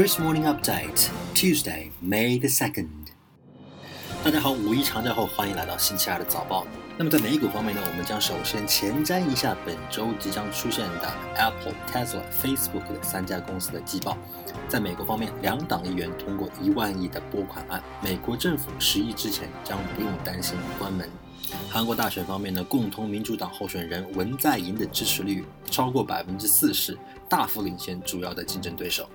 Chris Morning Update Tuesday, May the second。大家好，五一长假后欢迎来到星期二的早报。那么在美股方面呢，我们将首先前瞻一下本周即将出现的 Apple、Tesla、Facebook 的三家公司的季报。在美国方面，两党议员通过一万亿的拨款案，美国政府十亿之前将不用担心关门。韩国大选方面呢，共同民主党候选人文在寅的支持率超过百分之四十，大幅领先主要的竞争对手。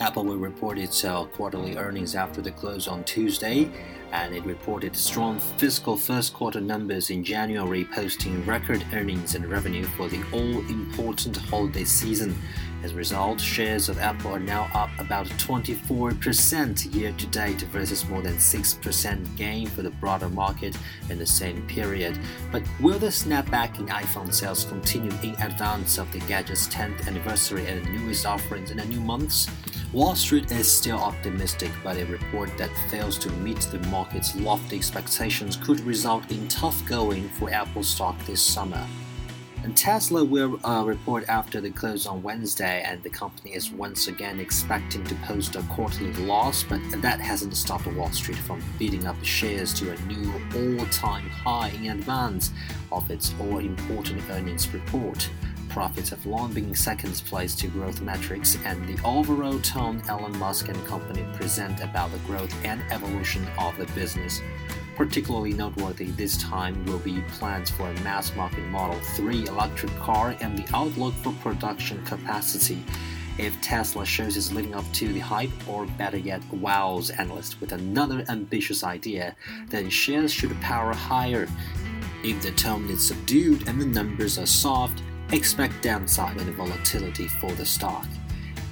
Apple will report its uh, quarterly earnings after the close on Tuesday, and it reported strong fiscal first quarter numbers in January, posting record earnings and revenue for the all important holiday season. As a result, shares of Apple are now up about 24% year to date versus more than 6% gain for the broader market in the same period. But will the snapback in iPhone sales continue in advance of the gadget's 10th anniversary and newest offerings in the new months? Wall Street is still optimistic, but a report that fails to meet the market's lofty expectations could result in tough going for Apple stock this summer. And Tesla will uh, report after the close on Wednesday, and the company is once again expecting to post a quarterly loss, but that hasn't stopped Wall Street from beating up shares to a new all time high in advance of its all important earnings report. Profits have long been second place to growth metrics, and the overall tone Elon Musk and company present about the growth and evolution of the business. Particularly noteworthy this time will be plans for a mass market Model 3 electric car and the outlook for production capacity. If Tesla shows it's living up to the hype, or better yet, wows analysts with another ambitious idea, then shares should power higher. If the tone is subdued and the numbers are soft, expect downside and volatility for the stock.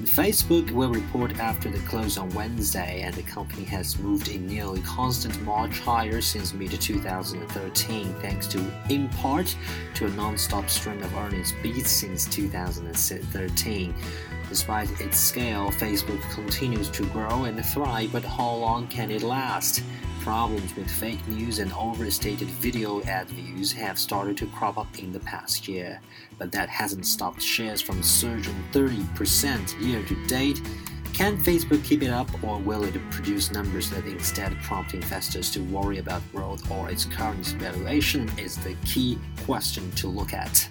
Facebook will report after the close on Wednesday, and the company has moved in nearly constant march higher since mid 2013, thanks to, in part, to a non-stop string of earnings beats since 2013. Despite its scale, Facebook continues to grow and thrive, but how long can it last? Problems with fake news and overstated video ad views have started to crop up in the past year, but that hasn't stopped shares from surging 30% year to date. Can Facebook keep it up, or will it produce numbers that instead prompt investors to worry about growth or its current valuation? Is the key question to look at.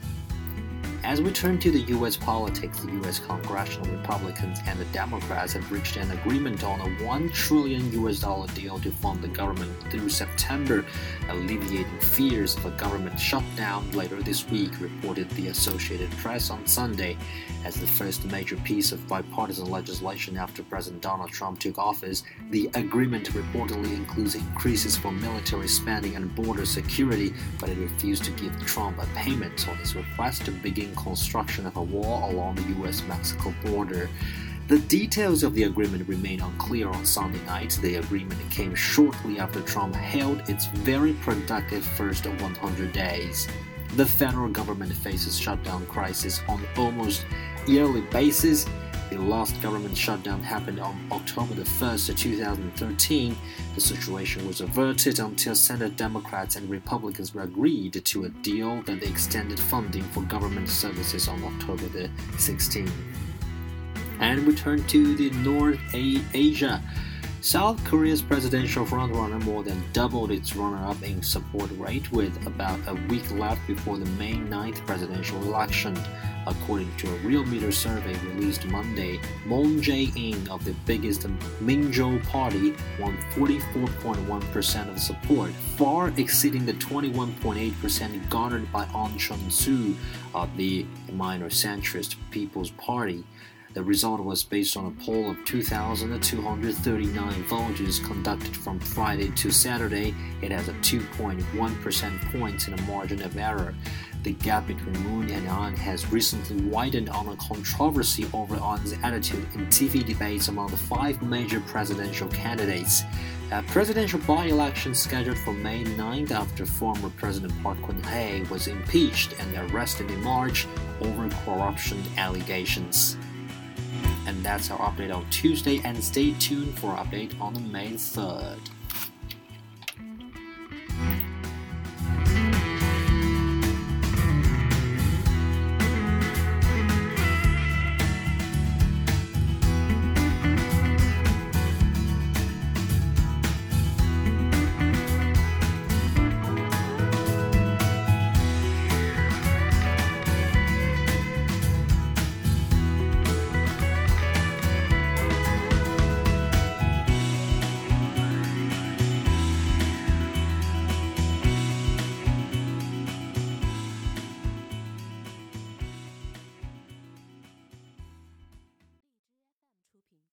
As we turn to the U.S. politics, the U.S. congressional Republicans and the Democrats have reached an agreement on a 1 trillion U.S. dollar deal to fund the government through September, alleviating fears of a government shutdown later this week, reported the Associated Press on Sunday. As the first major piece of bipartisan legislation after President Donald Trump took office, the agreement reportedly includes increases for military spending and border security, but it refused to give Trump a payment on his request to begin construction of a wall along the US Mexico border. The details of the agreement remain unclear on Sunday night. The agreement came shortly after Trump held its very productive first 100 days. The federal government faces shutdown crisis on almost yearly basis the last government shutdown happened on October the 1st, 2013. The situation was averted until Senate Democrats and Republicans agreed to a deal that extended funding for government services on October the 16th. And we turn to the North Asia. South Korea's presidential frontrunner more than doubled its runner up in support rate with about a week left before the May 9th presidential election. According to a Realmeter survey released Monday, Moon Jae-in of the biggest Minjoo party won 44.1% of support, far exceeding the 21.8% garnered by Ahn Cheol-soo of the minor centrist People's Party. The result was based on a poll of 2,239 voters conducted from Friday to Saturday. It has a 2.1 percent points in a margin of error. The gap between Moon and Ahn has recently widened on a controversy over Ahn's attitude in TV debates among the five major presidential candidates. A presidential by-election scheduled for May 9th after former President Park Geun-hye was impeached and arrested in March over corruption allegations. And that's our update on Tuesday, and stay tuned for update on May 3rd.